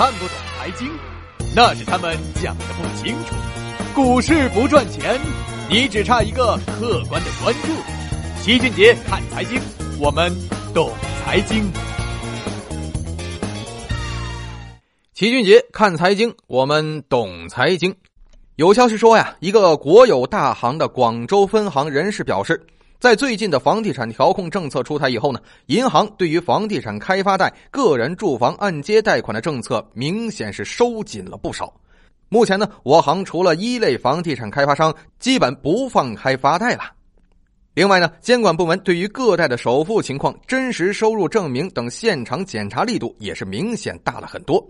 看不懂财经，那是他们讲的不清楚。股市不赚钱，你只差一个客观的关注。齐俊杰看财经，我们懂财经。齐俊杰看财经，我们懂财经。有消息说呀，一个国有大行的广州分行人士表示。在最近的房地产调控政策出台以后呢，银行对于房地产开发贷、个人住房按揭贷款的政策明显是收紧了不少。目前呢，我行除了一类房地产开发商，基本不放开发贷了。另外呢，监管部门对于个贷的首付情况、真实收入证明等现场检查力度也是明显大了很多。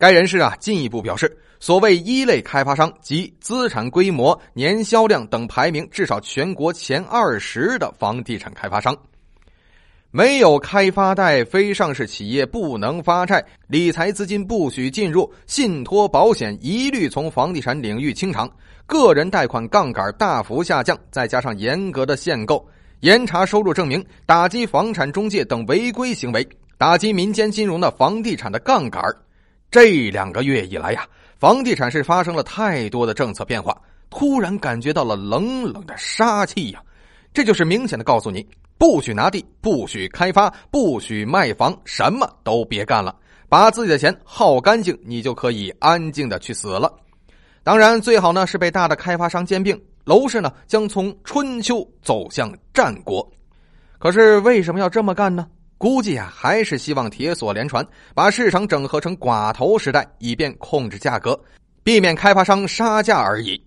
该人士啊进一步表示，所谓一类开发商及资产规模、年销量等排名至少全国前二十的房地产开发商，没有开发贷，非上市企业不能发债，理财资金不许进入，信托保险一律从房地产领域清偿，个人贷款杠杆大幅下降，再加上严格的限购、严查收入证明、打击房产中介等违规行为，打击民间金融的房地产的杠杆。这两个月以来呀，房地产是发生了太多的政策变化，突然感觉到了冷冷的杀气呀。这就是明显的告诉你：不许拿地，不许开发，不许卖房，什么都别干了，把自己的钱耗干净，你就可以安静的去死了。当然，最好呢是被大的开发商兼并，楼市呢将从春秋走向战国。可是为什么要这么干呢？估计啊，还是希望铁锁连船，把市场整合成寡头时代，以便控制价格，避免开发商杀价而已。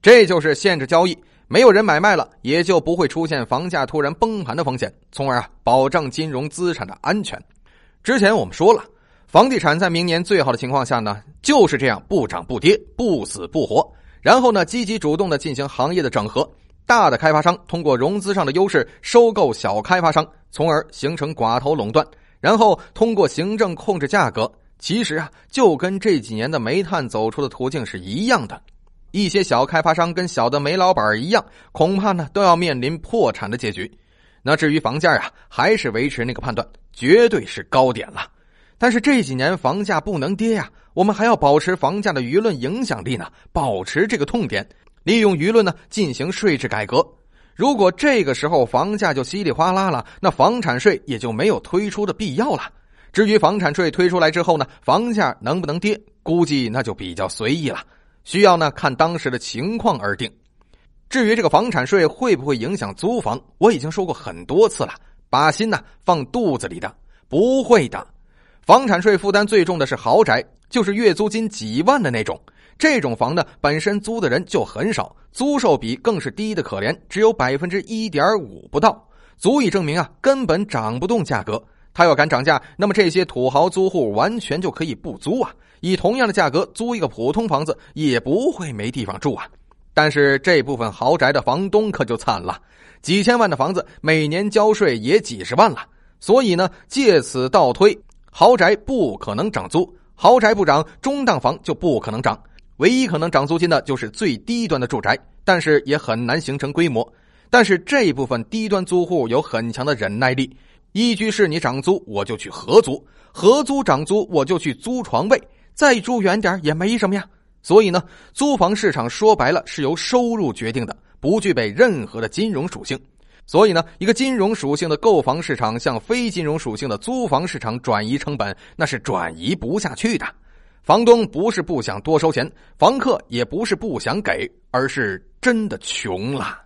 这就是限制交易，没有人买卖了，也就不会出现房价突然崩盘的风险，从而啊保障金融资产的安全。之前我们说了，房地产在明年最好的情况下呢，就是这样不涨不跌，不死不活，然后呢积极主动的进行行业的整合。大的开发商通过融资上的优势收购小开发商，从而形成寡头垄断，然后通过行政控制价格。其实啊，就跟这几年的煤炭走出的途径是一样的。一些小开发商跟小的煤老板一样，恐怕呢都要面临破产的结局。那至于房价呀，还是维持那个判断，绝对是高点了。但是这几年房价不能跌呀，我们还要保持房价的舆论影响力呢，保持这个痛点。利用舆论呢进行税制改革，如果这个时候房价就稀里哗啦了，那房产税也就没有推出的必要了。至于房产税推出来之后呢，房价能不能跌，估计那就比较随意了，需要呢看当时的情况而定。至于这个房产税会不会影响租房，我已经说过很多次了，把心呢放肚子里的，不会的。房产税负担最重的是豪宅，就是月租金几万的那种。这种房呢，本身租的人就很少，租售比更是低的可怜，只有百分之一点五不到，足以证明啊，根本涨不动价格。他要敢涨价，那么这些土豪租户完全就可以不租啊，以同样的价格租一个普通房子，也不会没地方住啊。但是这部分豪宅的房东可就惨了，几千万的房子，每年交税也几十万了。所以呢，借此倒推，豪宅不可能涨租，豪宅不涨，中档房就不可能涨。唯一可能涨租金的就是最低端的住宅，但是也很难形成规模。但是这一部分低端租户有很强的忍耐力，一居室你涨租，我就去合租；合租涨租，我就去租床位，再住远点也没什么呀。所以呢，租房市场说白了是由收入决定的，不具备任何的金融属性。所以呢，一个金融属性的购房市场向非金融属性的租房市场转移成本，那是转移不下去的。房东不是不想多收钱，房客也不是不想给，而是真的穷了。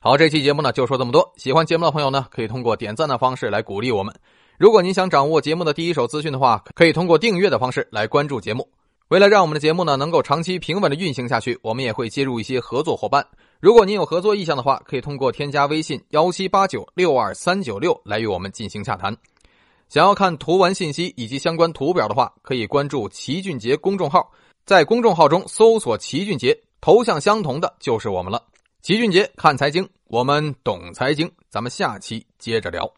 好，这期节目呢就说这么多。喜欢节目的朋友呢，可以通过点赞的方式来鼓励我们。如果您想掌握节目的第一手资讯的话，可以通过订阅的方式来关注节目。为了让我们的节目呢能够长期平稳的运行下去，我们也会接入一些合作伙伴。如果您有合作意向的话，可以通过添加微信幺七八九六二三九六来与我们进行洽谈。想要看图文信息以及相关图表的话，可以关注齐俊杰公众号，在公众号中搜索“齐俊杰”，头像相同的就是我们了。齐俊杰看财经，我们懂财经，咱们下期接着聊。